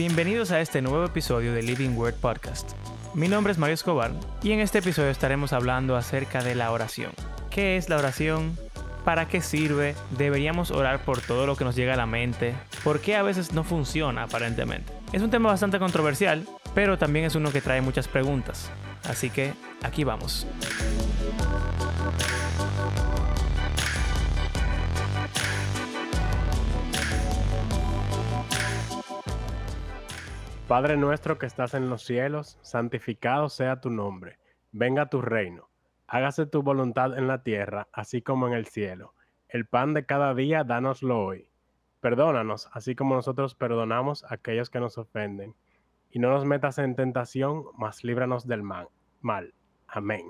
Bienvenidos a este nuevo episodio de Living Word Podcast. Mi nombre es Mario Escobar y en este episodio estaremos hablando acerca de la oración. ¿Qué es la oración? ¿Para qué sirve? ¿Deberíamos orar por todo lo que nos llega a la mente? ¿Por qué a veces no funciona aparentemente? Es un tema bastante controversial, pero también es uno que trae muchas preguntas. Así que aquí vamos. Padre nuestro que estás en los cielos, santificado sea tu nombre. Venga tu reino. Hágase tu voluntad en la tierra, así como en el cielo. El pan de cada día, dánoslo hoy. Perdónanos, así como nosotros perdonamos a aquellos que nos ofenden. Y no nos metas en tentación, mas líbranos del mal. Amén.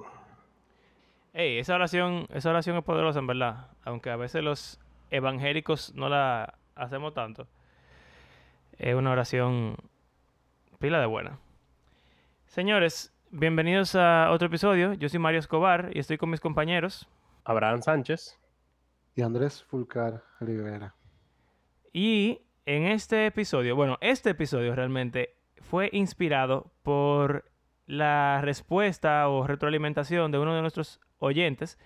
Hey, esa oración, esa oración es poderosa en verdad, aunque a veces los evangélicos no la hacemos tanto. Es una oración pila de buena. Señores, bienvenidos a otro episodio. Yo soy Mario Escobar y estoy con mis compañeros. Abraham Sánchez. Y Andrés Fulcar Rivera. Y en este episodio, bueno, este episodio realmente fue inspirado por la respuesta o retroalimentación de uno de nuestros oyentes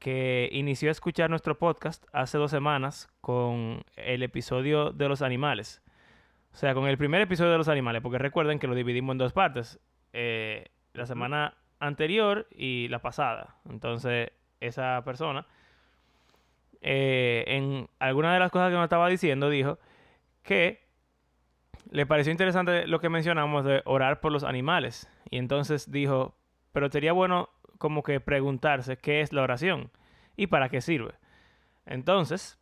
que inició a escuchar nuestro podcast hace dos semanas con el episodio de los animales. O sea, con el primer episodio de los animales, porque recuerden que lo dividimos en dos partes. Eh, la semana anterior y la pasada. Entonces, esa persona, eh, en alguna de las cosas que nos estaba diciendo, dijo que le pareció interesante lo que mencionamos de orar por los animales. Y entonces dijo, pero sería bueno como que preguntarse qué es la oración y para qué sirve. Entonces,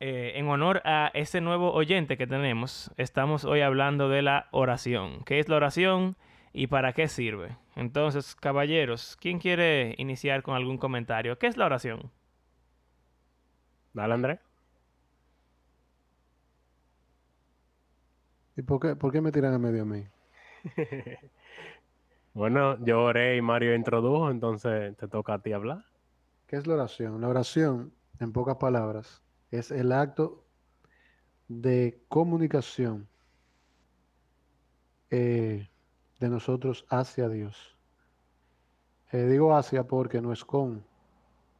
eh, en honor a ese nuevo oyente que tenemos, estamos hoy hablando de la oración. ¿Qué es la oración y para qué sirve? Entonces, caballeros, ¿quién quiere iniciar con algún comentario? ¿Qué es la oración? Dale, André. ¿Y por qué, por qué me tiran a medio a mí? bueno, yo oré y Mario introdujo, entonces te toca a ti hablar. ¿Qué es la oración? La oración, en pocas palabras, es el acto de comunicación eh, de nosotros hacia Dios. Eh, digo hacia porque no es con,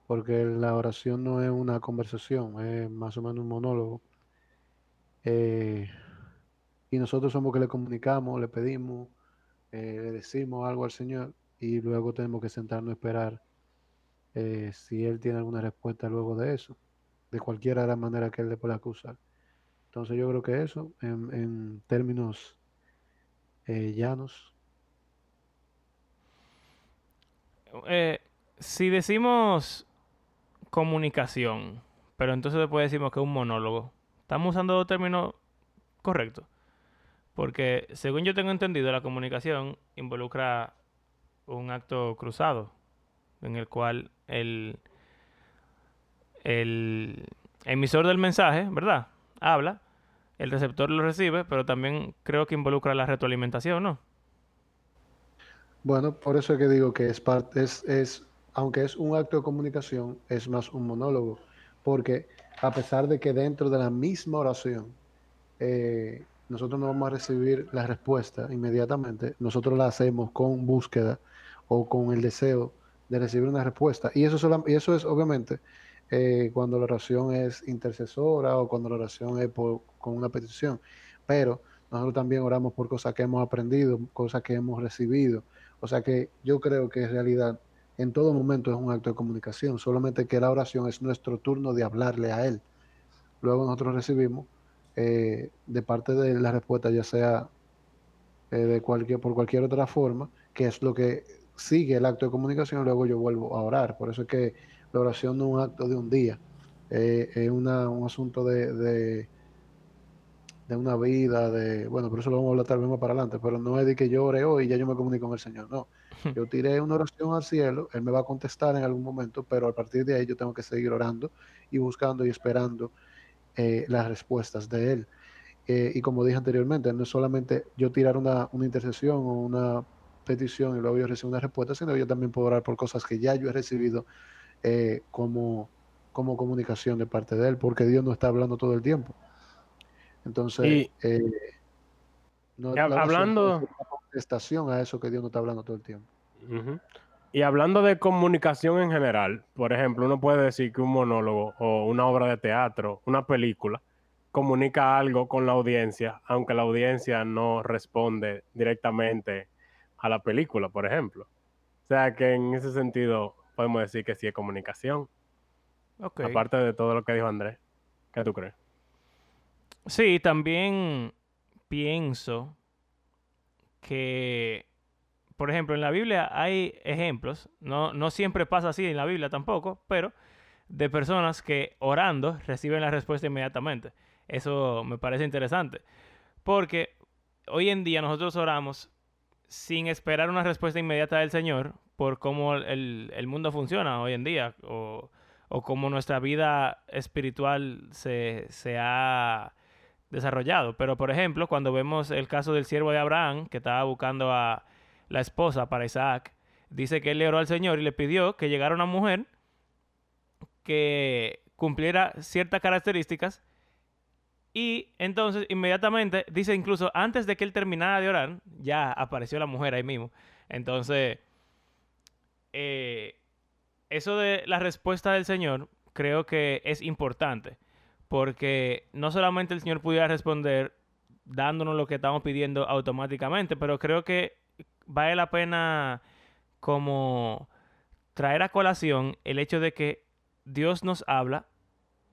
porque la oración no es una conversación, es más o menos un monólogo. Eh, y nosotros somos que le comunicamos, le pedimos, le decimos algo al Señor y luego tenemos que sentarnos a esperar si Él tiene alguna respuesta luego de eso de cualquiera de las maneras que él le pueda acusar. Entonces yo creo que eso, en, términos eh, llanos. Eh, si decimos comunicación, pero entonces después decimos que es un monólogo, ¿estamos usando los términos correctos? Porque según yo tengo entendido, la comunicación involucra un acto cruzado, en el cual el el emisor del mensaje, ¿verdad? Habla, el receptor lo recibe, pero también creo que involucra la retroalimentación, ¿no? Bueno, por eso es que digo que es parte, es, es, aunque es un acto de comunicación, es más un monólogo, porque a pesar de que dentro de la misma oración eh, nosotros no vamos a recibir la respuesta inmediatamente, nosotros la hacemos con búsqueda o con el deseo de recibir una respuesta. Y eso, y eso es obviamente eh, cuando la oración es intercesora o cuando la oración es con una petición. Pero nosotros también oramos por cosas que hemos aprendido, cosas que hemos recibido. O sea que yo creo que en realidad en todo momento es un acto de comunicación, solamente que la oración es nuestro turno de hablarle a Él. Luego nosotros recibimos eh, de parte de la respuesta, ya sea eh, de cualquier, por cualquier otra forma, que es lo que sigue el acto de comunicación, luego yo vuelvo a orar. Por eso es que la oración no es un acto de un día, eh, es una, un asunto de, de, una vida, de, bueno, por eso lo vamos a hablar tal vez más para adelante, pero no es de que yo ore hoy y ya yo me comunico con el Señor, no. Yo tiré una oración al cielo, Él me va a contestar en algún momento, pero a partir de ahí yo tengo que seguir orando y buscando y esperando eh, las respuestas de Él. Eh, y como dije anteriormente, no es solamente yo tirar una, una intercesión o una petición y luego yo recibo una respuesta, sino yo también puedo orar por cosas que ya yo he recibido eh, como, como comunicación de parte de él, porque Dios no está hablando todo el tiempo. Entonces, eh, No, hablando- ser una contestación a eso que Dios nos está hablando todo el tiempo. Y hablando de comunicación en general, por ejemplo, uno puede decir que un monólogo o una obra de teatro, una película, comunica algo con la audiencia, aunque la audiencia no responde directamente a la película, por ejemplo. O sea que en ese sentido podemos decir que sí es comunicación, aparte de todo lo que dijo Andrés. ¿Qué tú crees? Sí, también pienso que, por ejemplo, en la Biblia hay ejemplos, no, no siempre pasa así en la Biblia tampoco, pero de personas que orando reciben la respuesta inmediatamente. Eso me parece interesante, porque hoy en día nosotros oramos sin esperar una respuesta inmediata del Señor por cómo el, el mundo funciona hoy en día o, o cómo nuestra vida espiritual se, se ha desarrollado. Pero, por ejemplo, cuando vemos el caso del siervo de Abraham, que estaba buscando a la esposa para Isaac, dice que él le oró al Señor y le pidió que llegara una mujer que cumpliera ciertas características. Y entonces, inmediatamente, dice incluso antes de que él terminara de orar, ya apareció la mujer ahí mismo. Entonces, eh, eso de la respuesta del Señor creo que es importante porque no solamente el Señor pudiera responder dándonos lo que estamos pidiendo automáticamente, pero creo que vale la pena como traer a colación el hecho de que Dios nos habla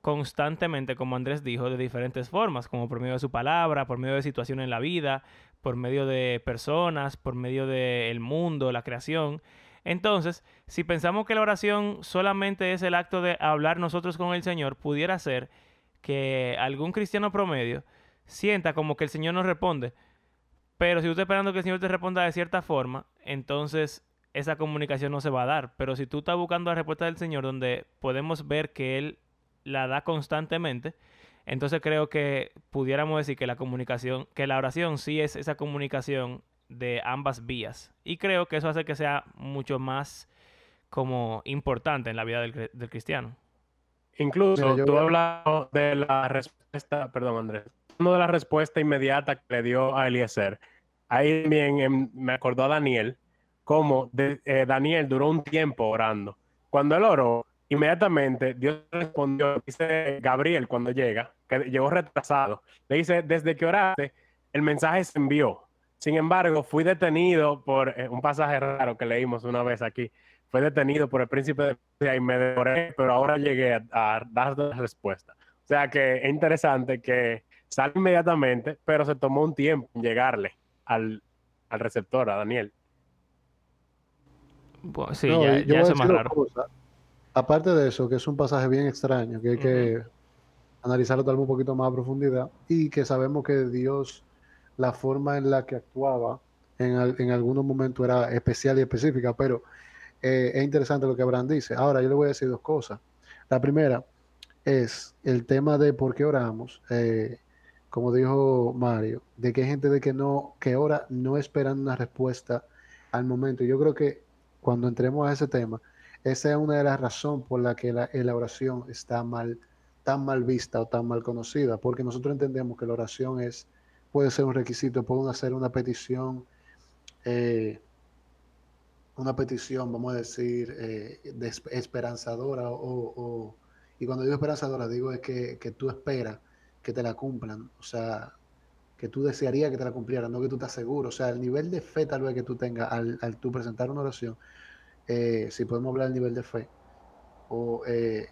constantemente, como Andrés dijo, de diferentes formas, como por medio de su palabra, por medio de situaciones en la vida, por medio de personas, por medio del mundo, la creación. Entonces, si pensamos que la oración solamente es el acto de hablar nosotros con el Señor, pudiera ser que algún cristiano promedio sienta como que el Señor nos responde, pero si tú estás esperando que el Señor te responda de cierta forma, entonces esa comunicación no se va a dar. Pero si tú estás buscando la respuesta del Señor donde podemos ver que Él la da constantemente, entonces creo que pudiéramos decir que la comunicación, que la oración sí es esa comunicación de ambas vías. Y creo que eso hace que sea mucho más como importante en la vida del, del cristiano. Incluso Mira, tú a- de la respuesta, perdón Andrés, uno de la respuesta inmediata que le dio a Eliezer, ahí también em, me acordó a Daniel, como de- eh, Daniel duró un tiempo orando. Cuando él oró, inmediatamente Dios respondió, dice Gabriel cuando llega, que llegó retrasado, le dice, desde que oraste, el mensaje se envió. Sin embargo, fui detenido por eh, un pasaje raro que leímos una vez aquí. Fue detenido por el príncipe de Persia y me demoré, pero ahora llegué a, a dar la respuesta. O sea que es interesante que sale inmediatamente, pero se tomó un tiempo en llegarle al, al receptor, a Daniel. Bueno, sí, No, ya, eso es más raro. cosa. Aparte de eso, que es un pasaje bien extraño, que hay que analizarlo tal vez un poquito más a profundidad y que sabemos que Dios, la forma en la que actuaba en, al- en algunos momentos era especial y específica, pero eh, es interesante lo que Abraham dice. Ahora, yo le voy a decir dos cosas. La primera es el tema de por qué oramos, eh, como dijo Mario, de que hay gente de que no, que ora no esperando una respuesta al momento. Yo creo que cuando entremos a ese tema, esa es una de las razones por la que la, la oración está mal, tan mal vista o tan mal conocida, porque nosotros entendemos que la oración es, puede ser un requisito, puede ser una petición, eh, una petición, vamos a decir, eh, esperanzadora, o, o- y cuando digo esperanzadora, digo es que, que tú esperas que te la cumplan, o sea, que tú desearías que te la cumplieran, no que tú estás seguro, o sea, el nivel de fe tal vez que tú tengas al, al tú presentar una oración, eh, si podemos hablar del nivel de fe, o eh,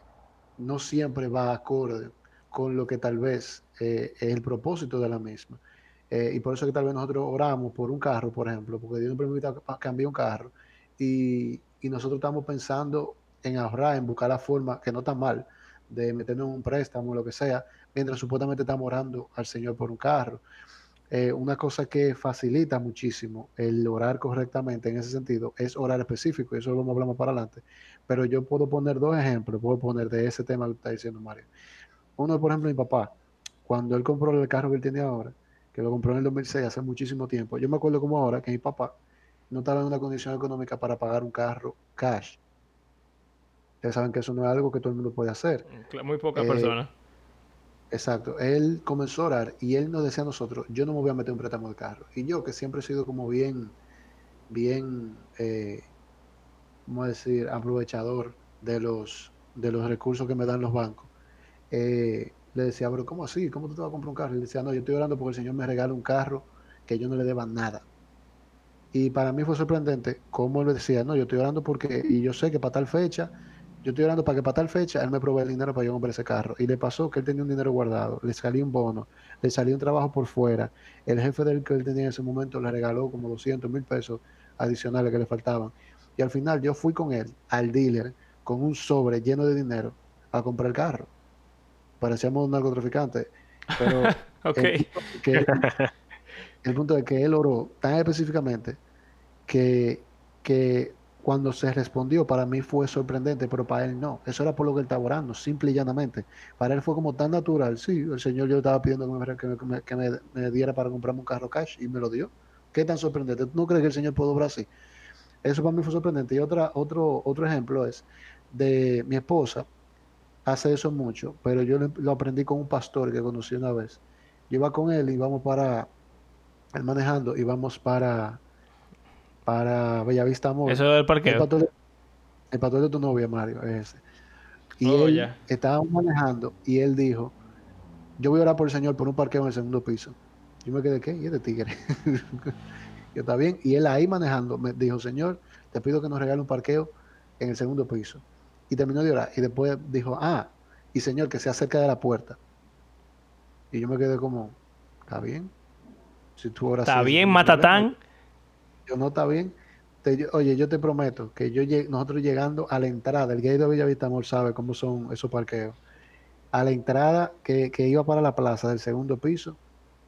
no siempre va acorde con lo que tal vez eh, es el propósito de la misma. Eh, y por eso que tal vez nosotros oramos por un carro, por ejemplo, porque Dios nos permite ca- cambiar un carro y, nosotros estamos pensando en ahorrar, en buscar la forma, que no está mal, de meternos un préstamo o lo que sea, mientras supuestamente estamos orando al Señor por un carro. Eh, una cosa que facilita muchísimo el orar correctamente en ese sentido es orar específico, y eso lo más para adelante. Pero yo puedo poner dos ejemplos, puedo poner de ese tema que está diciendo Mario. Uno, por ejemplo, mi papá, cuando él compró el carro que él tiene ahora, que lo compró en el 2006, hace muchísimo tiempo, yo me acuerdo como ahora que mi papá no estaba en una condición económica para pagar un carro cash. Ustedes saben que eso no es algo que todo el mundo puede hacer. Muy pocas Eh, personas. Exacto. Él comenzó a orar y él nos decía a nosotros, yo no me voy a meter un préstamo de carro. Y yo, que siempre he sido como bien, bien, eh, ¿cómo decir?, aprovechador de los, de los recursos que me dan los bancos. Eh, le decía, pero ¿cómo así? ¿Cómo tú te vas a comprar un carro? Y le decía, no, yo estoy orando porque el Señor me regala un carro que yo no le deba nada. Y para mí fue sorprendente cómo él decía, no, yo estoy orando porque, y yo sé que para tal fecha yo estoy orando para que para tal fecha él me provee el dinero para yo comprar ese carro. Y le pasó que él tenía un dinero guardado, le salió un bono, le salió un trabajo por fuera. El jefe del que él tenía en ese momento le regaló como 200 mil pesos adicionales que le faltaban. Y al final yo fui con él al dealer con un sobre lleno de dinero a comprar el carro. Parecíamos un narcotraficante. Pero el, que, el punto de que él oró tan específicamente que, que cuando se respondió, para mí fue sorprendente, pero para él no. Eso era por lo que él estaba orando, simple y llanamente. Para él fue como tan natural. Sí, el Señor yo estaba pidiendo que me, diera para comprarme un carro cash y me lo dio. ¿Qué tan sorprendente? ¿Tú no crees que el Señor puede obrar así? Eso para mí fue sorprendente. Y otra, otro, otro ejemplo es de mi esposa. Hace eso mucho, pero yo lo aprendí con un pastor que conocí una vez. Yo iba con él y vamos para, él manejando, y vamos para para Bellavista Amor. Eso del parqueo. El patrón, de, tu novia, Mario, es ese. Y oh, él estaba manejando y él dijo, yo voy a orar por el Señor por un parqueo en el segundo piso. Yo me quedé, ¿qué? Y este tigre. yo, está bien. Y él ahí manejando me dijo, Señor, te pido que nos regale un parqueo en el segundo piso. Y terminó de orar. Y después dijo, ah, y Señor, que sea cerca de la puerta. Y yo me quedé como, ¿está bien? Si tú oras Está bien, Matatán yo no está bien. oye, yo te prometo que yo nosotros llegando a la entrada, el gay de Villavista Amor sabe cómo son esos parqueos. A la entrada que, iba para la plaza del segundo piso,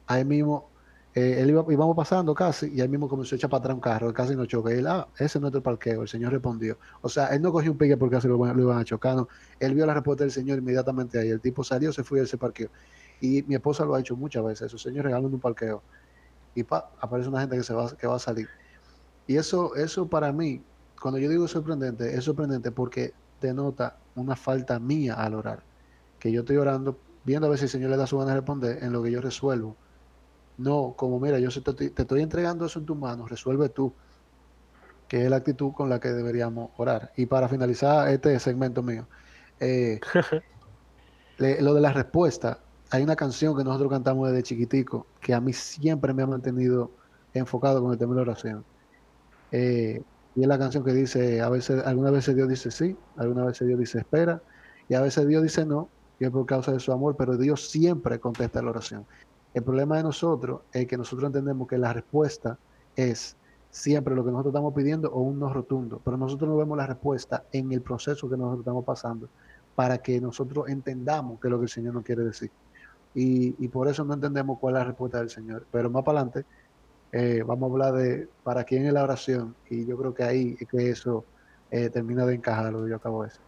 ahí mismo, eh, él iba, íbamos pasando casi, y ahí mismo comenzó a echar para atrás un carro, casi nos choca. Y él, ah, ese es nuestro parqueo. El señor respondió. O sea, él no cogió un pique porque casi lo, iban a chocar. No. Él vio la respuesta del señor inmediatamente ahí. El tipo salió, se fue a ese parqueo. Y mi esposa lo ha hecho muchas veces. Eso, señor, regalando un parqueo. Y pa, aparece una gente que, se va, que va a salir. Y eso, eso para mí, cuando yo digo sorprendente, es sorprendente porque denota una falta mía al orar. Que yo estoy orando, viendo a ver si el Señor le da su gana de responder en lo que yo resuelvo. No, como mira, yo te, estoy entregando eso en tus manos, resuelve tú, que es la actitud con la que deberíamos orar. Y para finalizar este segmento mío, eh, lo de la respuesta, hay una canción que nosotros cantamos desde chiquitico que a mí siempre me ha mantenido enfocado con el tema de la oración. Eh, y es la canción que dice, a veces, algunas veces Dios dice sí, algunas veces Dios dice espera, y a veces Dios dice no, y es por causa de su amor, pero Dios siempre contesta la oración. El problema de nosotros es que nosotros entendemos que la respuesta es siempre lo que nosotros estamos pidiendo o un no rotundo, pero nosotros no vemos la respuesta en el proceso que nosotros estamos pasando para que nosotros entendamos qué es lo que el Señor nos quiere decir. Y, y por eso no entendemos cuál es la respuesta del Señor. Pero más para adelante eh, vamos a hablar de para quién es la oración y yo creo que ahí es que eso eh, termina de encajar lo que yo acabo de decir.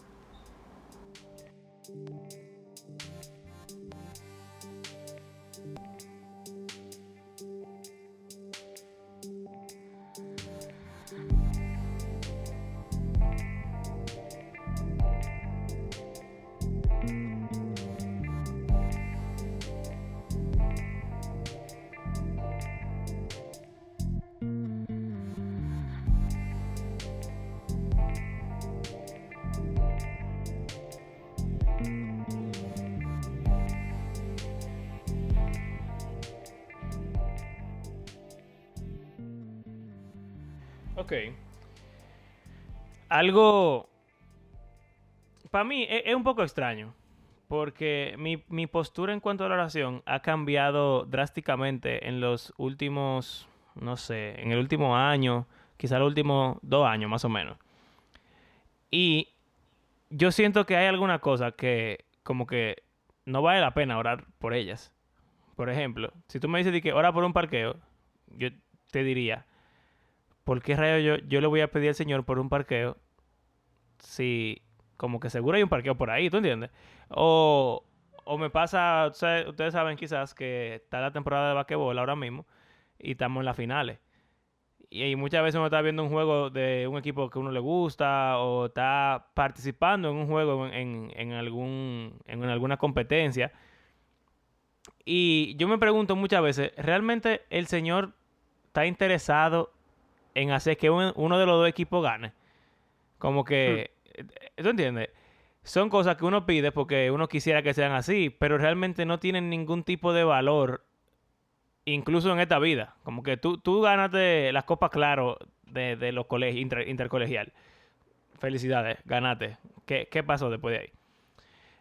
Ok. Algo... Para mí e-, es, un poco extraño. Porque mi, postura en cuanto a la oración ha cambiado drásticamente en los últimos, no sé, en el último año, quizá los últimos dos años más o menos. Y yo siento que hay alguna cosa que como que no vale la pena orar por ellas. Por ejemplo, si tú me dices que ora por un parqueo, yo te diría, ¿por qué rayo yo, yo le voy a pedir al Señor por un parqueo si como que seguro hay un parqueo por ahí, ¿tú entiendes? O, o me pasa, ustedes saben quizás que está la temporada de basquetbol ahora mismo y estamos en las finales. Y, muchas veces uno está viendo un juego de un equipo que uno le gusta o está participando en un juego en, en algún, en alguna competencia Y yo me pregunto muchas veces, ¿realmente el Señor está interesado en hacer que un- uno de los dos equipos gane? Como que, ¿tú entiendes? Son cosas que uno pide porque uno quisiera que sean así, pero realmente no tienen ningún tipo de valor, incluso en esta vida. Como que tú, tú ganaste las copas, claro, de, de los colegios inter- intercolegial. Felicidades, ganaste. ¿Qué, ¿Qué pasó después de ahí?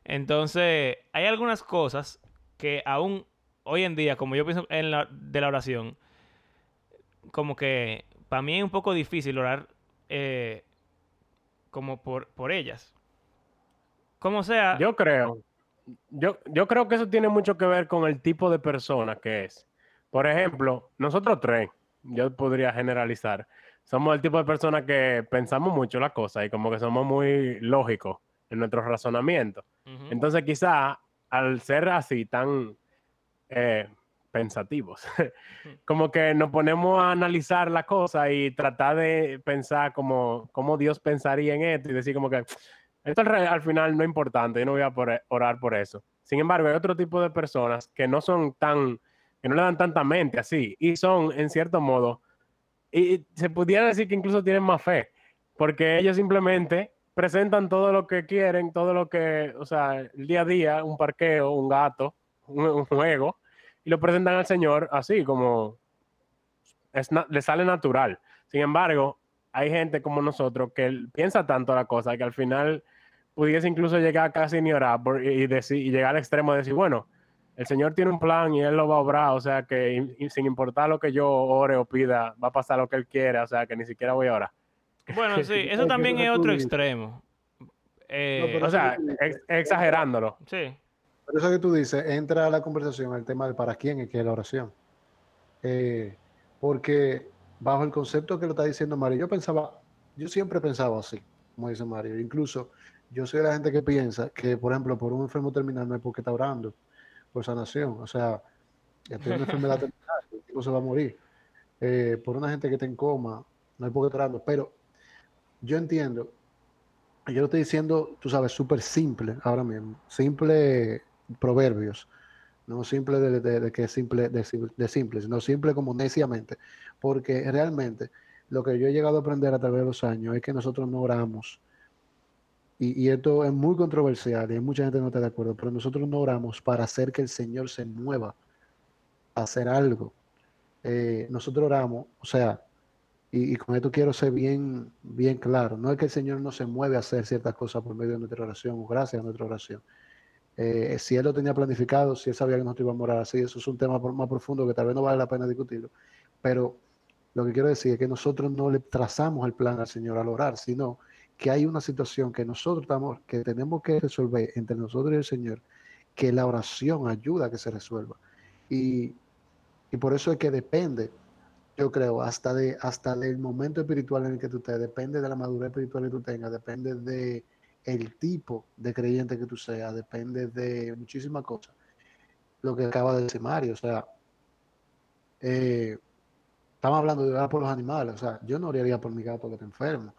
Entonces, hay algunas cosas que aún hoy en día, como yo pienso en la, de la oración, como que para mí es un poco difícil orar eh, como por, por ellas. Como sea, Yo creo, yo, yo creo que eso tiene mucho que ver con el tipo de persona que es. Por ejemplo, nosotros tres, yo podría generalizar, somos el tipo de personas que pensamos mucho las cosas y como que somos muy lógicos en nuestro razonamiento. Ujú. Entonces, quizá al ser así tan eh, pensativos, como que nos ponemos a analizar la cosa y tratar de pensar como cómo Dios pensaría en esto y decir como que esto al, final no es importante, yo no voy a por- orar por eso. Sin embargo, hay otro tipo de personas que no son tan, que no le dan tanta mente así y son, en cierto modo, y y se pudiera decir que incluso tienen más fe, porque ellos simplemente presentan todo lo que quieren, todo lo que, o sea, el día a día, un parqueo, un gato, un, un juego, y lo presentan al Señor así, como es le sale natural. Sin embargo, hay gente como nosotros que piensa tanto la cosa que al final pudiese incluso llegar casi ni orar por- y, decir, y llegar al extremo de decir, bueno, el Señor tiene un plan y Él lo va a obrar, o sea que y- y sin importar lo que yo ore o pida, va a pasar lo que Él quiera, o sea que ni siquiera voy a orar. Bueno, sí, eso también es otro extremo. Eh, O sea, ex- exagerándolo. sí. Por eso que tú dices, entra a la conversación el tema de para quién es que es la oración. Eh, porque bajo el concepto que lo está diciendo Mario, yo pensaba, yo siempre he pensado así, como dice Mario. Incluso yo soy de la gente que piensa que, por ejemplo, por un enfermo terminal no hay por qué estar orando por sanación. O sea, tiene una enfermedad terminal, el tipo se va a morir. Eh, por una gente que está en coma, no hay por qué estar orando. Pero yo entiendo, yo lo estoy diciendo, tú sabes, súper simple ahora mismo. Simple proverbios. No simple de, que simple, de, de simple, sino simple como neciamente. Porque realmente lo que yo he llegado a aprender a través de los años es que nosotros no oramos. Y, esto es muy controversial y mucha gente no está de acuerdo, pero nosotros no oramos para hacer que el Señor se mueva a hacer algo. Eh, nosotros oramos, o sea, y, y con esto quiero ser bien, bien claro, no es que el Señor no se mueve a hacer ciertas cosas por medio de nuestra oración o gracias a nuestra oración. Eh, si Él lo tenía planificado, si Él sabía que nosotros íbamos a orar así, eso es un tema más profundo que tal vez no vale la pena discutirlo, pero lo que quiero decir es que nosotros no le trazamos el plan al Señor al orar, sino que hay una situación que nosotros estamos, que tenemos que resolver entre nosotros y el Señor, que la oración ayuda a que se resuelva. Y, y por eso es que depende, yo creo, hasta, de, hasta del momento espiritual en el que tú estés, depende de la madurez espiritual que tú tengas, depende de el tipo de creyente que tú seas, depende de muchísimas cosas. Lo que acaba de decir Mario, o sea, eh, estamos hablando de orar por los animales, o sea, yo no oraría por mi gato que está enfermo.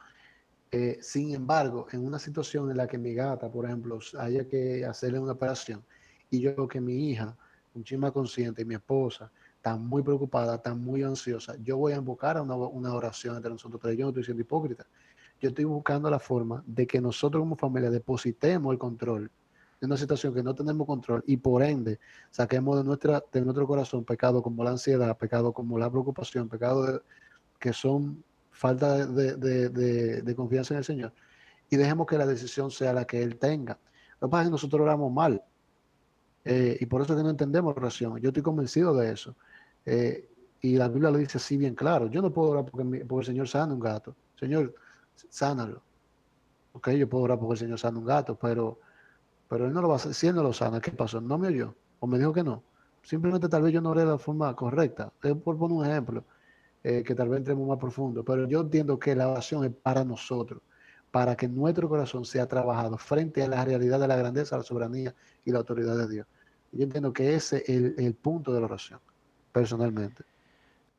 Eh, sin embargo, en una situación en la que mi gata, por ejemplo, haya que hacerle una operación y yo que mi hija, muchísima consciente, y mi esposa, están muy preocupada, están muy ansiosa, yo voy a invocar a una, una oración entre nosotros tres. Yo no estoy siendo hipócrita. Yo estoy buscando la forma de que nosotros como familia depositemos el control de una situación que no tenemos control y por ende saquemos de, nuestra, de nuestro corazón pecado como la ansiedad, pecado como la preocupación, pecado de- que son falta de, de- de- confianza en el Señor y dejemos que la decisión sea la que Él tenga. Lo que pasa es que nosotros oramos mal eh, y por eso es que no entendemos oración. Yo estoy convencido de eso. Eh, y la Biblia lo dice así bien claro. Yo no puedo orar porque el Señor sana un gato. Señor, sánalo. Ok, yo puedo orar porque el Señor sana un gato, pero, pero Él no lo va a hacer. Si Él no lo sana, ¿qué pasó? ¿No me oyó? ¿O me dijo que no? Simplemente tal vez yo no oré de la forma correcta. Por poner un ejemplo, eh, que tal vez entremos más profundo. Pero yo entiendo que la oración es para nosotros, para que nuestro corazón sea trabajado frente a la realidad de la grandeza, la soberanía y la autoridad de Dios. Yo entiendo que ese es el, el punto de la oración, personalmente.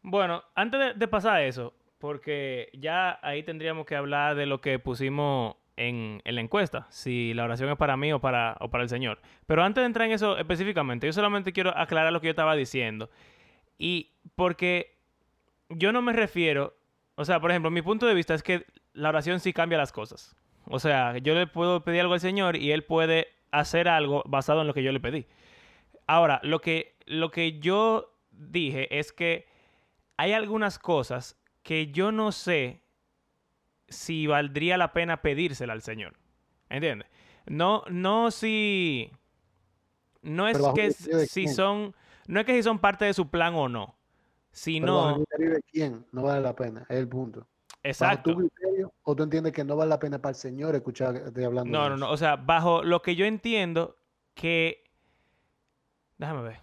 Bueno, antes de, de pasar a eso, porque ya ahí tendríamos que hablar de lo que pusimos en, la encuesta, si la oración es para mí o para, o para el Señor. Pero antes de entrar en eso específicamente, yo solamente quiero aclarar lo que yo estaba diciendo. Y porque yo no me refiero, o sea, por ejemplo, mi punto de vista es que la oración sí cambia las cosas. O sea, yo le puedo pedir algo al Señor y Él puede hacer algo basado en lo que yo le pedí. Ahora, lo que, lo que yo dije es que hay algunas cosas que yo no sé si valdría la pena pedírsela al Señor. ¿Entiendes? No, no si... No es Pero que de si son... No es que si son parte de su plan o no. Pero Sino... criterio de quién no vale la pena, es el punto. Bajo Exacto. tu criterio, o tú entiendes que no vale la pena para el Señor escucharte hablando No, de no, no. O sea, bajo lo que yo entiendo que... Déjame ver.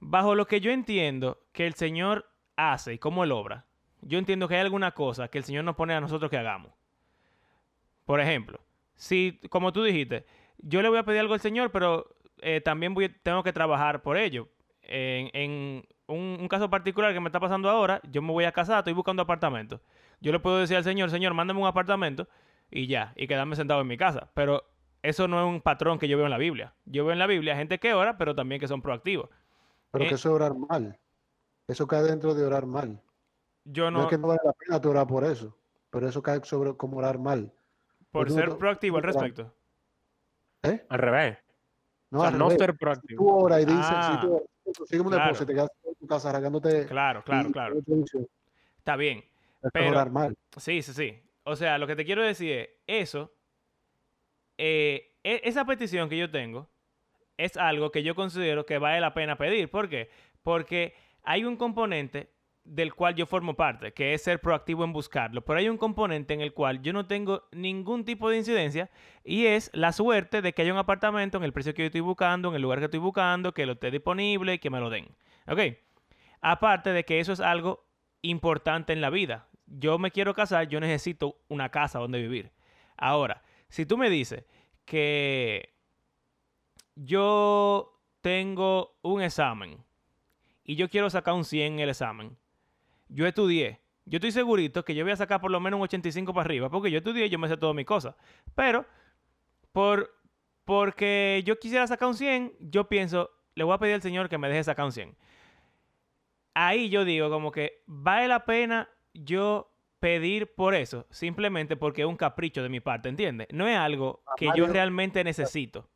Bajo lo que yo entiendo que el Señor hace y cómo Él obra, yo entiendo que hay alguna cosa que el Señor nos pone a nosotros que hagamos. Por ejemplo, si, como tú dijiste, yo le voy a pedir algo al Señor, pero eh, también tengo que trabajar por ello. En, en un, un caso particular que me está pasando ahora, yo me voy a casar, estoy buscando apartamento. Yo le puedo decir al Señor, Señor, mándame un apartamento y ya, y quedarme sentado en mi casa. Pero eso no es un patrón que yo veo en la Biblia. Yo veo en la Biblia gente que ora, pero también que son proactivos. Pero eh, que eso es orar mal. Eso cae dentro de orar mal. Yo No, no, es que no vale la pena tú orar por eso, pero eso cae sobre como orar mal. por tú no ser proactivo al tú respecto. ¿Eh? Al revés. No, o sea, al no revés. ser Tú proactivo. oras y dices, Ah, si tú consigues un claro. te quedas en tu casa arrancándote. Claro, claro, y- claro. y Está bien. es Pero- orar mal. Sí, sí, sí. O sea, lo que te quiero decir es, eso, eh, e- esa petición que yo tengo es algo que yo considero que vale la pena pedir. ¿Por qué? Porque hay un componente del cual yo formo parte, que es ser proactivo en buscarlo. Pero hay un componente en el cual yo no tengo ningún tipo de incidencia y es la suerte de que haya un apartamento en el precio que yo estoy buscando, en el lugar que estoy buscando, que lo esté disponible y que me lo den. ¿Ok? Aparte de que eso es algo importante en la vida. Yo me quiero casar, yo necesito una casa donde vivir. Ahora, si tú me dices que yo tengo un examen y yo quiero sacar un 100 en el examen, yo estudié. Yo estoy segurito que yo voy a sacar por lo menos un 85 para arriba, porque yo estudié y yo me sé todas mis cosas. Pero, por, porque yo quisiera sacar un 100, yo pienso, le voy a pedir al Señor que me deje sacar un 100 ahí yo digo como que vale la pena yo pedir por eso, simplemente porque es un capricho de mi parte, ¿entiendes? No es algo que yo realmente necesito.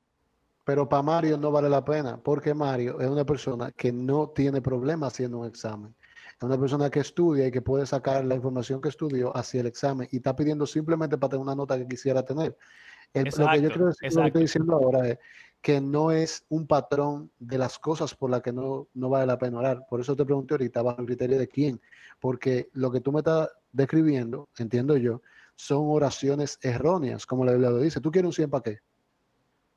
Pero para Mario no vale la pena, porque Mario es una persona que no tiene problema haciendo un examen. Es una persona que estudia y que puede sacar la información que estudió hacia el examen y está pidiendo simplemente para tener una nota que quisiera tener. El- lo que yo quiero decir, lo que estoy diciendo ahora es que no es un patrón de las cosas por las que no, no vale la pena orar. Por eso te pregunté ahorita, bajo el criterio de quién. Porque lo que tú me estás describiendo, entiendo yo, son oraciones erróneas, como la Biblia lo dice. ¿Tú quieres un 100 para qué?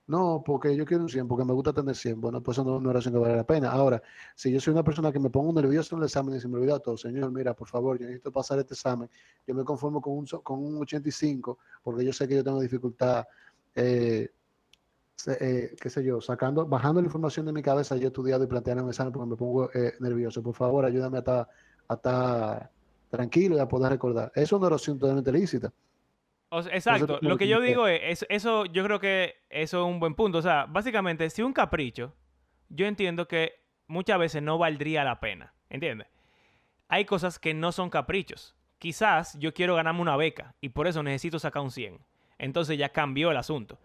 No, porque yo quiero un 100, porque me gusta tener 100. Bueno, pues eso no es una oración que vale la pena. Ahora, si yo soy una persona que me pongo nervioso en el examen y se me olvida todo, Señor, mira, por favor, yo necesito pasar este examen. Yo me conformo con un, con un 85, porque yo sé que yo tengo dificultad, eh, eh, qué sé yo, sacando, bajando la información de mi cabeza, yo he estudiado y planteando un examen porque me pongo eh, nervioso. Por favor, ayúdame a estar, a estar tranquilo y a poder recordar. Eso es una oración totalmente lícita. O sea, exacto. Lo que yo digo es, es- eso yo creo que eso es un buen punto. O sea, básicamente, si un capricho, yo entiendo que muchas veces no valdría la pena. ¿Entiendes? Hay cosas que no son caprichos. Quizás yo quiero ganarme una beca y por eso necesito sacar un 100. Entonces ya cambió el asunto.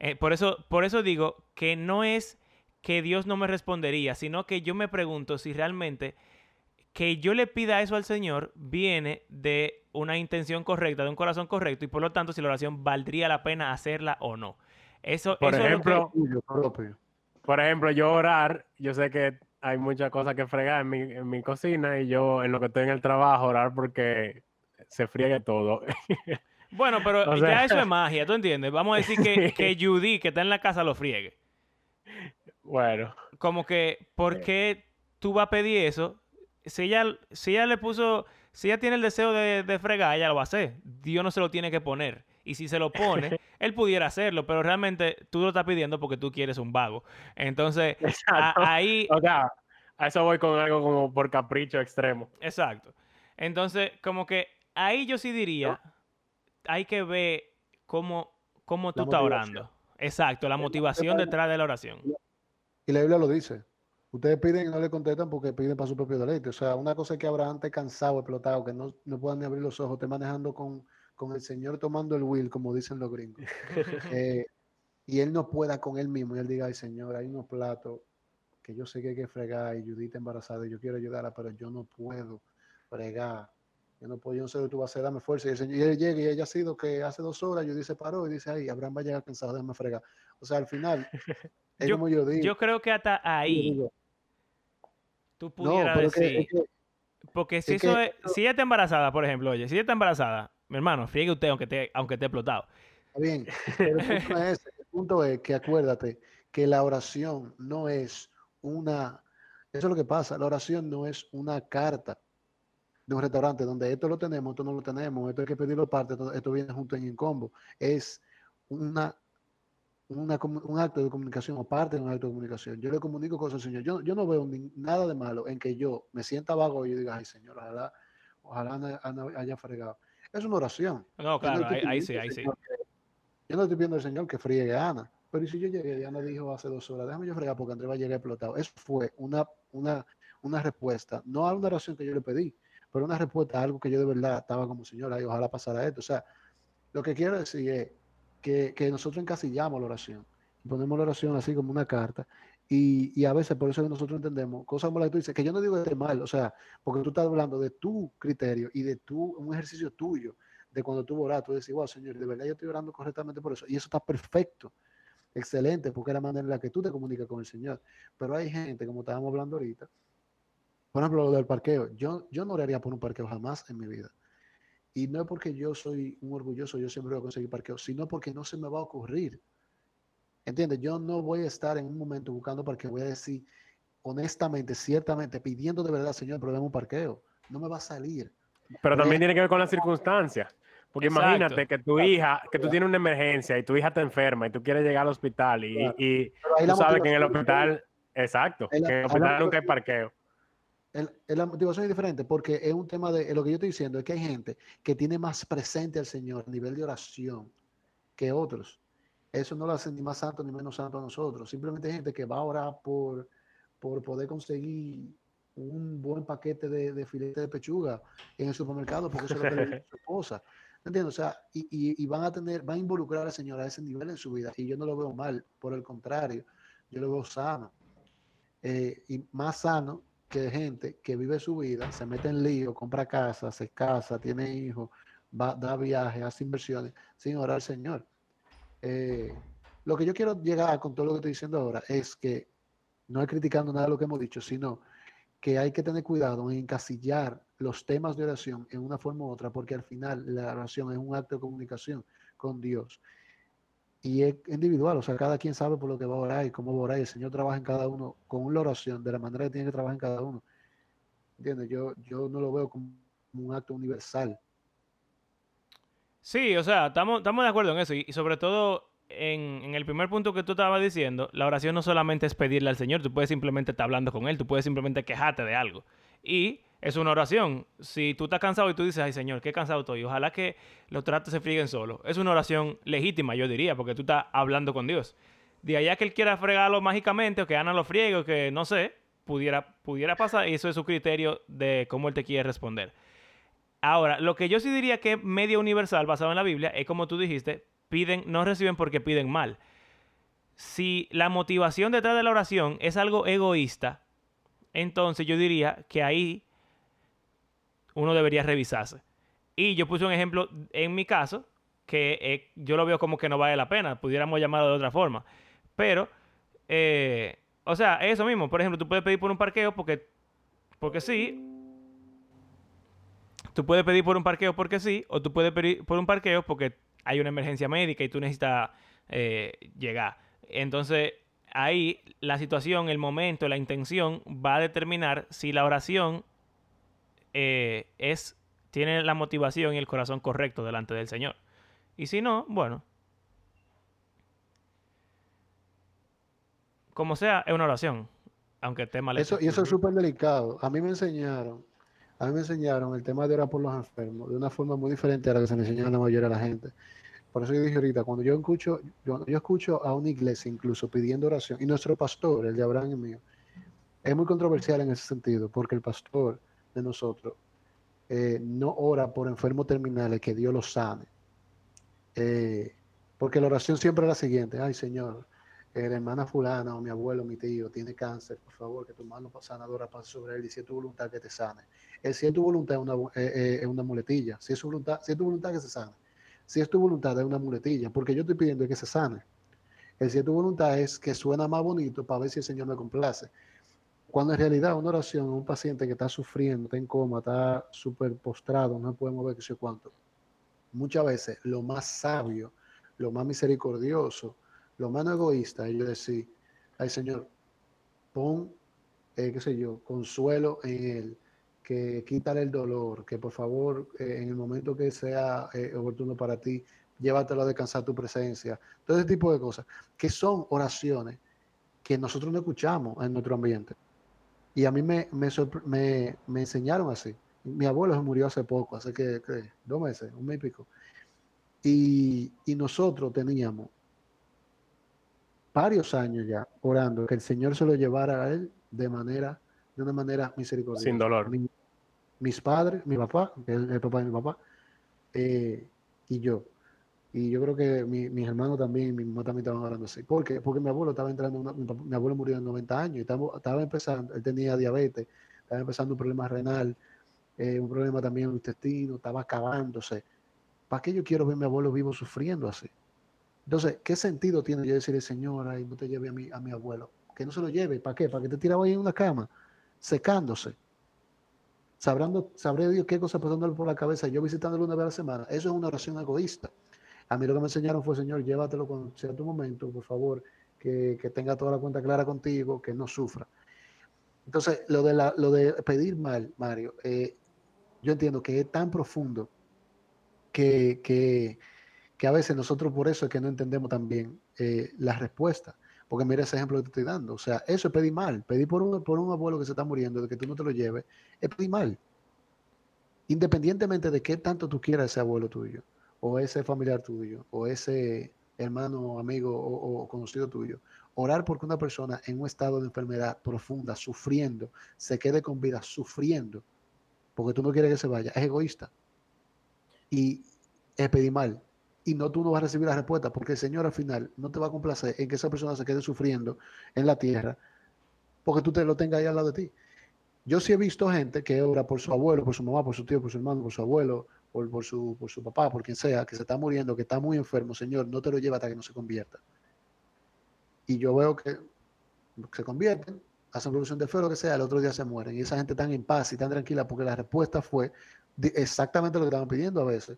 Eh, por, eso, por eso digo que no es que Dios no me respondería, sino que yo me pregunto si realmente que yo le pida eso al Señor viene de una intención correcta, de un corazón correcto, y por lo tanto si la oración valdría la pena hacerla o no. Eso, Por eso es lo que- ejemplo. Por ejemplo, yo orar, yo sé que hay muchas cosas que fregar en mi, en mi cocina y yo en lo que estoy en el trabajo orar porque se friegue todo. bueno, pero o ya eso es magia, ¿tú entiendes? Vamos a decir que, que Judy, que está en la casa, lo friegue. bueno, Como que, ¿por qué tú vas a pedir eso? Si ella, si ella le puso, si ella tiene el deseo de, de fregar, ella lo va a hacer. Dios no se lo tiene que poner. Y si se lo pone, él pudiera hacerlo, pero realmente tú lo estás pidiendo porque tú quieres un vago. Entonces, a- ahí, O sea, a eso voy con algo como por capricho extremo. exacto. Entonces, como que ahí yo sí diría, hay que ver cómo, cómo tú estás orando. Exacto, la motivación detrás de la oración. Y la Biblia lo dice. Ustedes piden y no le contestan porque piden para su propio deleite. O sea, una cosa es que Abraham esté cansado, explotado, que no, no puedan ni abrir los ojos, esté manejando con, con el Señor tomando el will, como dicen los gringos. Eh, y él no pueda con él mismo y él diga, ay Señor, hay unos platos que yo sé que hay que fregar y Judith embarazada y yo quiero ayudarla, pero yo no puedo fregar. Yo no puedo, yo no sé lo que tú vas a hacer, dame fuerza. Y, el Señor, y él llega y ella ha sido que hace dos horas Judith se paró y dice, ay, Abraham va a llegar cansado, déjame fregar. O sea, al final, es Yo- como yo digo. Yo creo que hasta ahí digo, tú no, pudieras que- decir. es que Porque si es eso que es- si ella está embarazada, por ejemplo, oye, si ella está embarazada, mi hermano, friegue usted aunque esté, aunque esté explotado. Está bien, pero el punto no es. El punto es que acuérdate que la oración no es una, eso es lo que pasa, la oración no es una carta de un restaurante donde esto lo tenemos, esto no lo tenemos, esto hay que pedirlo aparte, esto, esto viene junto en un combo. Es una, una un acto de comunicación o parte de un acto de comunicación. Yo le comunico cosas al Señor. Yo, yo no veo ni- nada de malo en que yo me sienta vago y yo diga, ay Señor, ojalá, ojalá haya fregado. Es una oración. No, no claro, estoy ahí, ahí sí, ahí sí. Que- Yo no estoy pidiendo al Señor que friegue a Ana. Pero ¿y si yo llegué y Ana dijo hace dos horas, déjame yo fregar porque Andrés va a llegar explotado. Eso fue una, una, una respuesta, no a una oración que yo le pedí, pero una respuesta a algo que yo de verdad estaba como Señor, ay, ojalá pasara esto. O sea, lo que quiero decir es que, que nosotros encasillamos la oración. Ponemos la oración así como una carta. Y, y a veces por eso nosotros entendemos cosas como las que tú dices, que yo no digo que esté mal, o sea, porque tú estás hablando de tu criterio y de tu, un ejercicio tuyo de cuando tú oras, tú decís, wow, Señor, de verdad yo estoy orando correctamente por eso. Y eso está perfecto, excelente, porque es la manera en la que tú te comunicas con el Señor. Pero hay gente, como estábamos hablando ahorita, por ejemplo, lo del parqueo. Yo, yo no oraría por un parqueo jamás en mi vida. Y no es porque yo soy un orgulloso, yo siempre voy a conseguir parqueo, sino porque no se me va a ocurrir. ¿Entiendes? Yo no voy a estar en un momento buscando parqueo, voy a decir honestamente, ciertamente, pidiendo de verdad, Señor, problema un parqueo. No me va a salir. Pero también tiene que ver con las circunstancias. Porque Exacto. imagínate que tu hija, que tú tienes una emergencia y tu hija está enferma y tú quieres llegar al hospital y, Claro. y tú sabes que en el hospital, exacto, la- que en el hospital nunca hay parqueo. El- el- la motivación es diferente porque es un tema de lo que yo estoy diciendo es que hay gente que tiene más presente al Señor a nivel de oración que otros. Eso no lo hace ni más santo ni menos santo a nosotros. Simplemente hay gente que va a orar por, por poder conseguir un buen paquete de, de filete de pechuga en el supermercado porque eso es lo que le su esposa. ¿Entiendes? O sea, y, y- y van a tener, van a involucrar al Señor a ese nivel en su vida. Y yo no lo veo mal, por el contrario, yo lo veo sano. Eh, y más sano que gente que vive su vida, se mete en lío, compra casa, se casa, tiene hijos, va, da viajes, hace inversiones, sin orar al Señor. Eh, lo que yo quiero llegar con todo lo que estoy diciendo ahora es que no es criticando nada de lo que hemos dicho, sino que hay que tener cuidado en encasillar los temas de oración en una forma u otra, porque al final la oración es un acto de comunicación con Dios. Y es individual, o sea, cada quien sabe por lo que va a orar y cómo va a orar, y el Señor trabaja en cada uno con la oración, de la manera que tiene que trabajar en cada uno. ¿Entiendes? Yo, yo no lo veo como un acto universal. Sí, o sea, estamos, de acuerdo en eso. Y, y sobre todo, en, en el primer punto que tú estabas diciendo, la oración no solamente es pedirle al Señor, tú puedes simplemente estar hablando con Él, tú puedes simplemente quejarte de algo. Y es una oración. Si tú estás cansado y tú dices, ay Señor, qué cansado estoy, ojalá que los tratos se frieguen solos. Es una oración legítima, yo diría, porque tú estás hablando con Dios. De allá que Él quiera fregarlo mágicamente, o que Ana lo friegue, o que no sé, pudiera, pudiera pasar, y eso es su criterio de cómo Él te quiere responder. Ahora, lo que yo sí diría que es medio universal basado en la Biblia es como tú dijiste, piden, no reciben porque piden mal. Si la motivación detrás de la oración es algo egoísta, entonces yo diría que ahí uno debería revisarse. Y yo puse un ejemplo en mi caso, que eh, yo lo veo como que no vale la pena, pudiéramos llamarlo de otra forma. Pero, eh, o sea, eso mismo. Por ejemplo, tú puedes pedir por un parqueo porque, porque sí, Tú puedes pedir por un parqueo porque sí, o tú puedes pedir por un parqueo porque hay una emergencia médica y tú necesitas eh, llegar. Entonces, ahí la situación, el momento, la intención va a determinar si la oración eh, es, tiene la motivación y el corazón correcto delante del Señor. Y si no, bueno. Como sea, es una oración, aunque esté mal Eso, y eso es súper delicado. A mí me enseñaron a mí me enseñaron el tema de orar por los enfermos de una forma muy diferente a la que se le enseña a la mayoría de la gente. Por eso yo dije ahorita, cuando yo escucho, yo, yo escucho a una iglesia incluso pidiendo oración, y nuestro pastor, el de Abraham y mío, es muy controversial en ese sentido, porque el pastor nosotros eh, no ora por enfermos terminales que Dios los sane. Eh, porque la oración siempre es la siguiente, ay Señor, eh, la hermana fulana o mi abuelo, mi tío tiene cáncer, por favor, que tu mano sanadora pase sobre él y si es tu voluntad que te sane. El si es tu voluntad es una, una muletilla, si es, su voluntad, si es tu voluntad que se sane. Si es tu voluntad es una muletilla, porque yo estoy pidiendo que se sane. El si es tu voluntad es que suena más bonito para ver si el Señor me complace. Cuando en realidad una oración un paciente que está sufriendo, está en coma, está súper postrado, no puede mover que sé cuánto, muchas veces lo más sabio, lo más misericordioso, lo más egoísta es decir, ay Señor, pon, eh, qué sé yo, consuelo en él, que quítale el dolor, que por favor, eh, en el momento que sea eh, oportuno para ti, llévatelo a descansar tu presencia. Todo ese tipo de cosas, que son oraciones que nosotros no escuchamos en nuestro ambiente. Y a mí me, me, me, me enseñaron así. Mi abuelo se murió hace poco, hace que, dos meses, un mes y pico. Y, y nosotros teníamos varios años ya orando que el Señor se lo llevara a él de manera, de una manera misericordiosa. Sin dolor. Mi, mis padres, mi papá, que es el papá de mi papá, eh, y yo. Y yo creo que mi, mis hermanos también, mi mamá también estaban hablando así. ¿Por qué? Porque mi abuelo estaba entrando, una, mi, abuelo murió en 90 años y estaba, estaba, empezando, él tenía diabetes, estaba empezando un problema renal, eh, un problema también en el intestino, estaba acabándose. ¿Para qué yo quiero ver a mi abuelo vivo sufriendo así? Entonces, ¿qué sentido tiene yo decirle, señora, y no te lleve a mi, a mi abuelo? Que no se lo lleve, ¿para qué? ¿Para que te tiraba ahí en una cama, secándose? Sabrando, sabré Dios qué cosa pasándole por la cabeza, yo visitándolo una vez a la semana. Eso es una oración egoísta. A mí lo que me enseñaron fue, Señor, llévatelo cuando sea tu momento, por favor, que, que, tenga toda la cuenta clara contigo, que no sufra. Entonces, lo de, la, lo de pedir mal, Mario, eh, yo entiendo que es tan profundo que, que, que, a veces nosotros por eso es que no entendemos también eh, la respuesta. Porque mira ese ejemplo que te estoy dando. O sea, eso es pedir mal. Pedir por un, por un abuelo que se está muriendo, de que tú no te lo lleves, es pedir mal. Independientemente de qué tanto tú quieras ese abuelo tuyo o ese familiar tuyo, o ese hermano, amigo o, conocido tuyo. Orar porque una persona en un estado de enfermedad profunda, sufriendo, se quede con vida, sufriendo, porque tú no quieres que se vaya, es egoísta. Y es pedir mal. Y no tú no vas a recibir la respuesta, porque el Señor al final no te va a complacer en que esa persona se quede sufriendo en la tierra, porque tú te lo tengas ahí al lado de ti. Yo sí he visto gente que ora por su abuelo, por su mamá, por su tío, por su hermano, por su abuelo, por, por, su, por su papá, por quien sea, que se está muriendo, que está muy enfermo, Señor, no te lo lleva hasta que no se convierta. Y yo veo que se convierten, hacen revolución de fe, lo que sea, el otro día se mueren. Y esa gente tan en paz y tan tranquila porque la respuesta fue exactamente lo que estaban pidiendo a veces.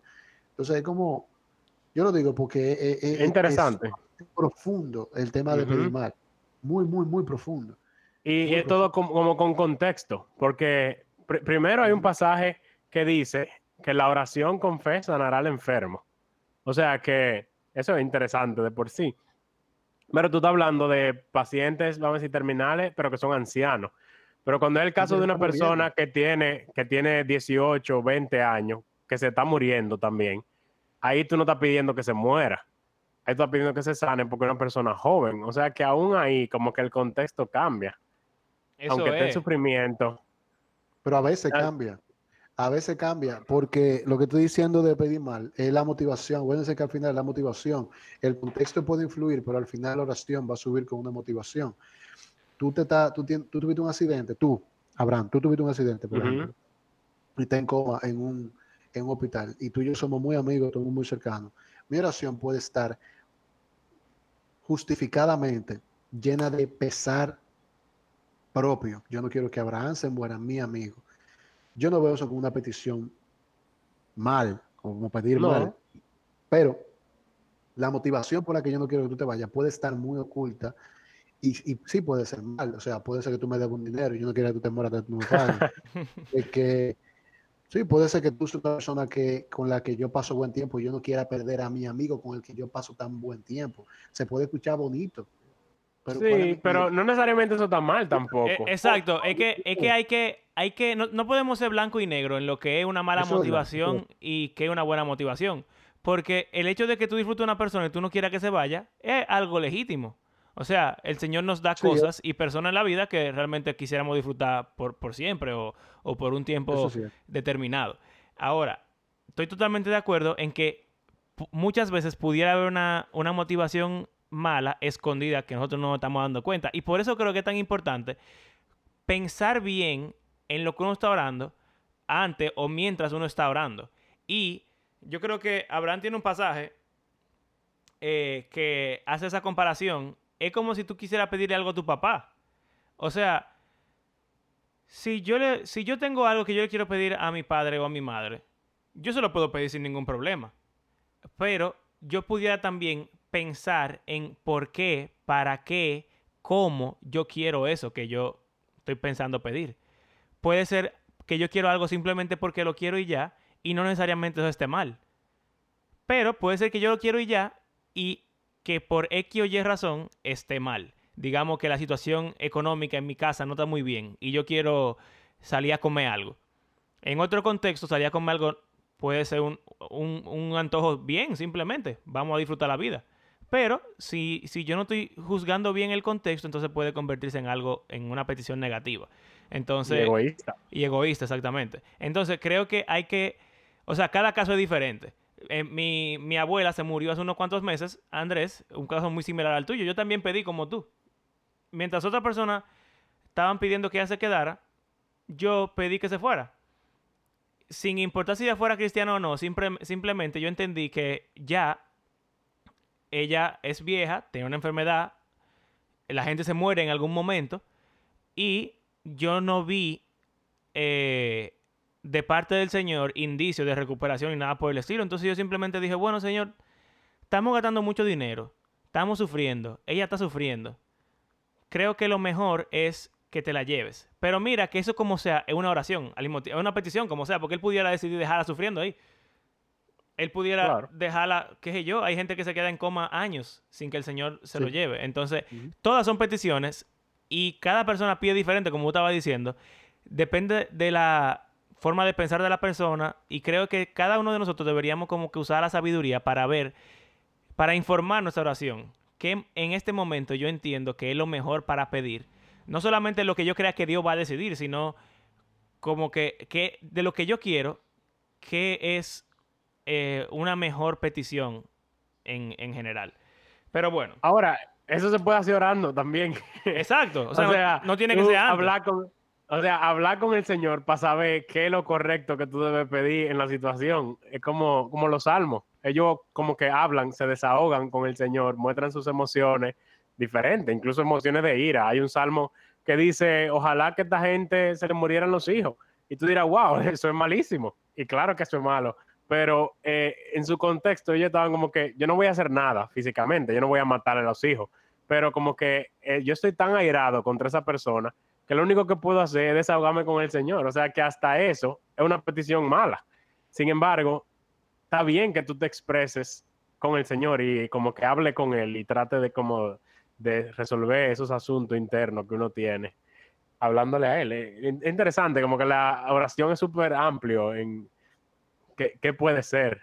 Entonces es como, yo lo digo porque es, es interesante. Es profundo el tema de uh -huh. pedir mal. Muy, muy, muy profundo. Y muy es todo como, como, con contexto, porque pr primero hay un pasaje que dice que la oración con fe sanará al enfermo. O sea que eso es interesante de por sí. Pero tú estás hablando de pacientes, vamos a decir, terminales, pero que son ancianos. Pero cuando es el caso de una persona que tiene, que tiene 18, 20 años, que se está muriendo también, ahí tú no estás pidiendo que se muera. Ahí tú estás pidiendo que se sane porque es una persona joven. O sea que aún ahí como que el contexto cambia. Eso aunque es. esté en sufrimiento. Pero a veces cambia. A veces cambia, porque lo que estoy diciendo de pedir mal es la motivación. Acuérdense que al final la motivación, el contexto puede influir, pero al final la oración va a subir con una motivación. Tú, te está, tú, tú tuviste un accidente, tú, Abraham, tú tuviste un accidente, por uh -huh. ejemplo, y te en coma en un, en un hospital, y tú y yo somos muy amigos, somos muy cercanos. Mi oración puede estar justificadamente llena de pesar propio. Yo no quiero que Abraham se muera, mi amigo. Yo no veo eso como una petición mal, como pedir no. mal, pero la motivación por la que yo no quiero que tú te vayas puede estar muy oculta y, y sí puede ser mal, o sea, puede ser que tú me debas un dinero y yo no quiero que tú te mueras de tu es que sí, puede ser que tú seas una persona que, con la que yo paso buen tiempo y yo no quiera perder a mi amigo con el que yo paso tan buen tiempo. Se puede escuchar bonito, Pero Sí, ¿cuál es- pero no necesariamente eso está mal tampoco. Eh, exacto, es que, es que hay que, hay que, no, no podemos ser blanco y negro en lo que es una mala Eso motivación y que es una buena motivación. Porque el hecho de que tú disfrutes de una persona y tú no quieras que se vaya es algo legítimo. O sea, el Señor nos da Sí, cosas y personas en la vida que realmente quisiéramos disfrutar por, por siempre o, o por un tiempo sí. determinado. Ahora, estoy totalmente de acuerdo en que muchas veces pudiera haber una, una motivación mala, escondida, que nosotros no nos estamos dando cuenta. Y por eso creo que es tan importante pensar bien en lo que uno está orando antes o mientras uno está orando. Y yo creo que Abraham tiene un pasaje eh, que hace esa comparación. Es como si tú quisieras pedirle algo a tu papá. O sea, si yo, le, si yo tengo algo que yo le quiero pedir a mi padre o a mi madre, yo se lo puedo pedir sin ningún problema. Pero yo pudiera también pensar en por qué, para qué, cómo yo quiero eso que yo estoy pensando pedir. Puede ser que yo quiero algo simplemente porque lo quiero y ya, y no necesariamente eso esté mal. Pero puede ser que yo lo quiero y ya, y que por X o Y razón esté mal. Digamos que la situación económica en mi casa no está muy bien y yo quiero salir a comer algo. En otro contexto, salir a comer algo puede ser un, un- un antojo bien, simplemente. Vamos a disfrutar la vida. Pero si, si yo no estoy juzgando bien el contexto, entonces puede convertirse en algo, en una petición negativa. Y Entonces, egoísta. y egoísta, exactamente. Entonces, creo que hay que. O sea, cada caso es diferente. Eh, mi, mi abuela se murió hace unos cuantos meses, Andrés, un caso muy similar al tuyo. Yo también pedí como tú. Mientras otras personas estaban pidiendo que ella se quedara, yo pedí que se fuera. Sin importar si ella fuera cristiana o no, simple- simplemente yo entendí que ya ella es vieja, tiene una enfermedad, la gente se muere en algún momento y yo no vi eh, de parte del Señor indicios de recuperación y nada por el estilo. Entonces yo simplemente dije, bueno, Señor, estamos gastando mucho dinero, estamos sufriendo, ella está sufriendo. Creo que lo mejor es que te la lleves. Pero mira que eso como sea, es una oración, es una petición como sea, porque él pudiera decidir dejarla sufriendo ahí. Él pudiera Claro. dejarla, qué sé yo, hay gente que se queda en coma años sin que el Señor se lo lleve. Entonces, todas son peticiones y cada persona pide diferente, como estaba diciendo. Depende de la forma de pensar de la persona y creo que cada uno de nosotros deberíamos como que usar la sabiduría para ver, para informar nuestra oración. Que en este momento yo entiendo que es lo mejor para pedir. No solamente lo que yo crea que Dios va a decidir, sino como que, que de lo que yo quiero, que es eh, una mejor petición en, en general. Pero bueno, Ahora, eso se puede hacer orando también. exacto. O sea, no, no tiene que ser antes. Hablar con, o sea, hablar con el Señor para saber qué es lo correcto que tú debes pedir en la situación. Es como, como los salmos. Ellos como que hablan, se desahogan con el Señor, muestran sus emociones diferentes, incluso emociones de ira. Hay un salmo que dice, ojalá que esta gente se le murieran los hijos. Y tú dirás, wow, eso es malísimo. Y claro que eso es malo. Pero eh, en su contexto ellos estaban como que, yo no voy a hacer nada físicamente, yo no voy a matar a los hijos pero como que eh, yo estoy tan airado contra esa persona que lo único que puedo hacer es desahogarme con el Señor. O sea que hasta eso es una petición mala. Sin embargo, está bien que tú te expreses con el Señor y como que hable con Él y trate de como de resolver esos asuntos internos que uno tiene hablándole a Él. Es es interesante, como que la oración es súper amplio en qué, puede ser.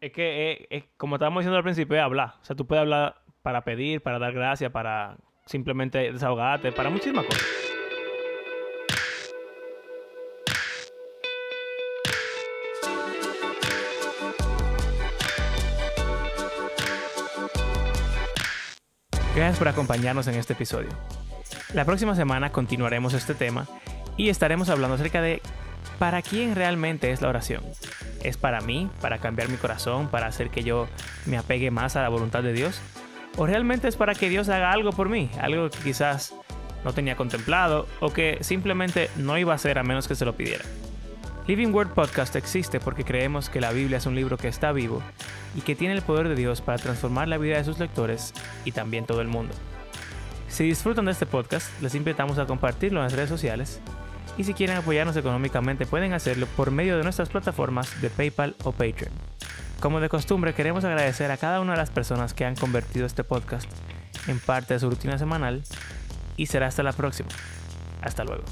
Es que, como estábamos diciendo al principio, es hablar. O sea, tú puedes hablar para pedir, para dar gracias, para simplemente desahogarte, para muchísimas cosas. Gracias por acompañarnos en este episodio. La próxima semana continuaremos este tema y estaremos hablando acerca de para quién realmente es la oración. ¿Es para mí, para cambiar mi corazón, para hacer que yo me apegue más a la voluntad de Dios? ¿O realmente es para que Dios haga algo por mí? Algo que quizás no tenía contemplado o que simplemente no iba a hacer a menos que se lo pidiera. Living Word Podcast existe porque creemos que la Biblia es un libro que está vivo y que tiene el poder de Dios para transformar la vida de sus lectores y también todo el mundo. Si disfrutan de este podcast, les invitamos a compartirlo en las redes sociales y si quieren apoyarnos económicamente pueden hacerlo por medio de nuestras plataformas de PayPal o Patreon. Como de costumbre, queremos agradecer a cada una de las personas que han convertido este podcast en parte de su rutina semanal y será hasta la próxima. Hasta luego.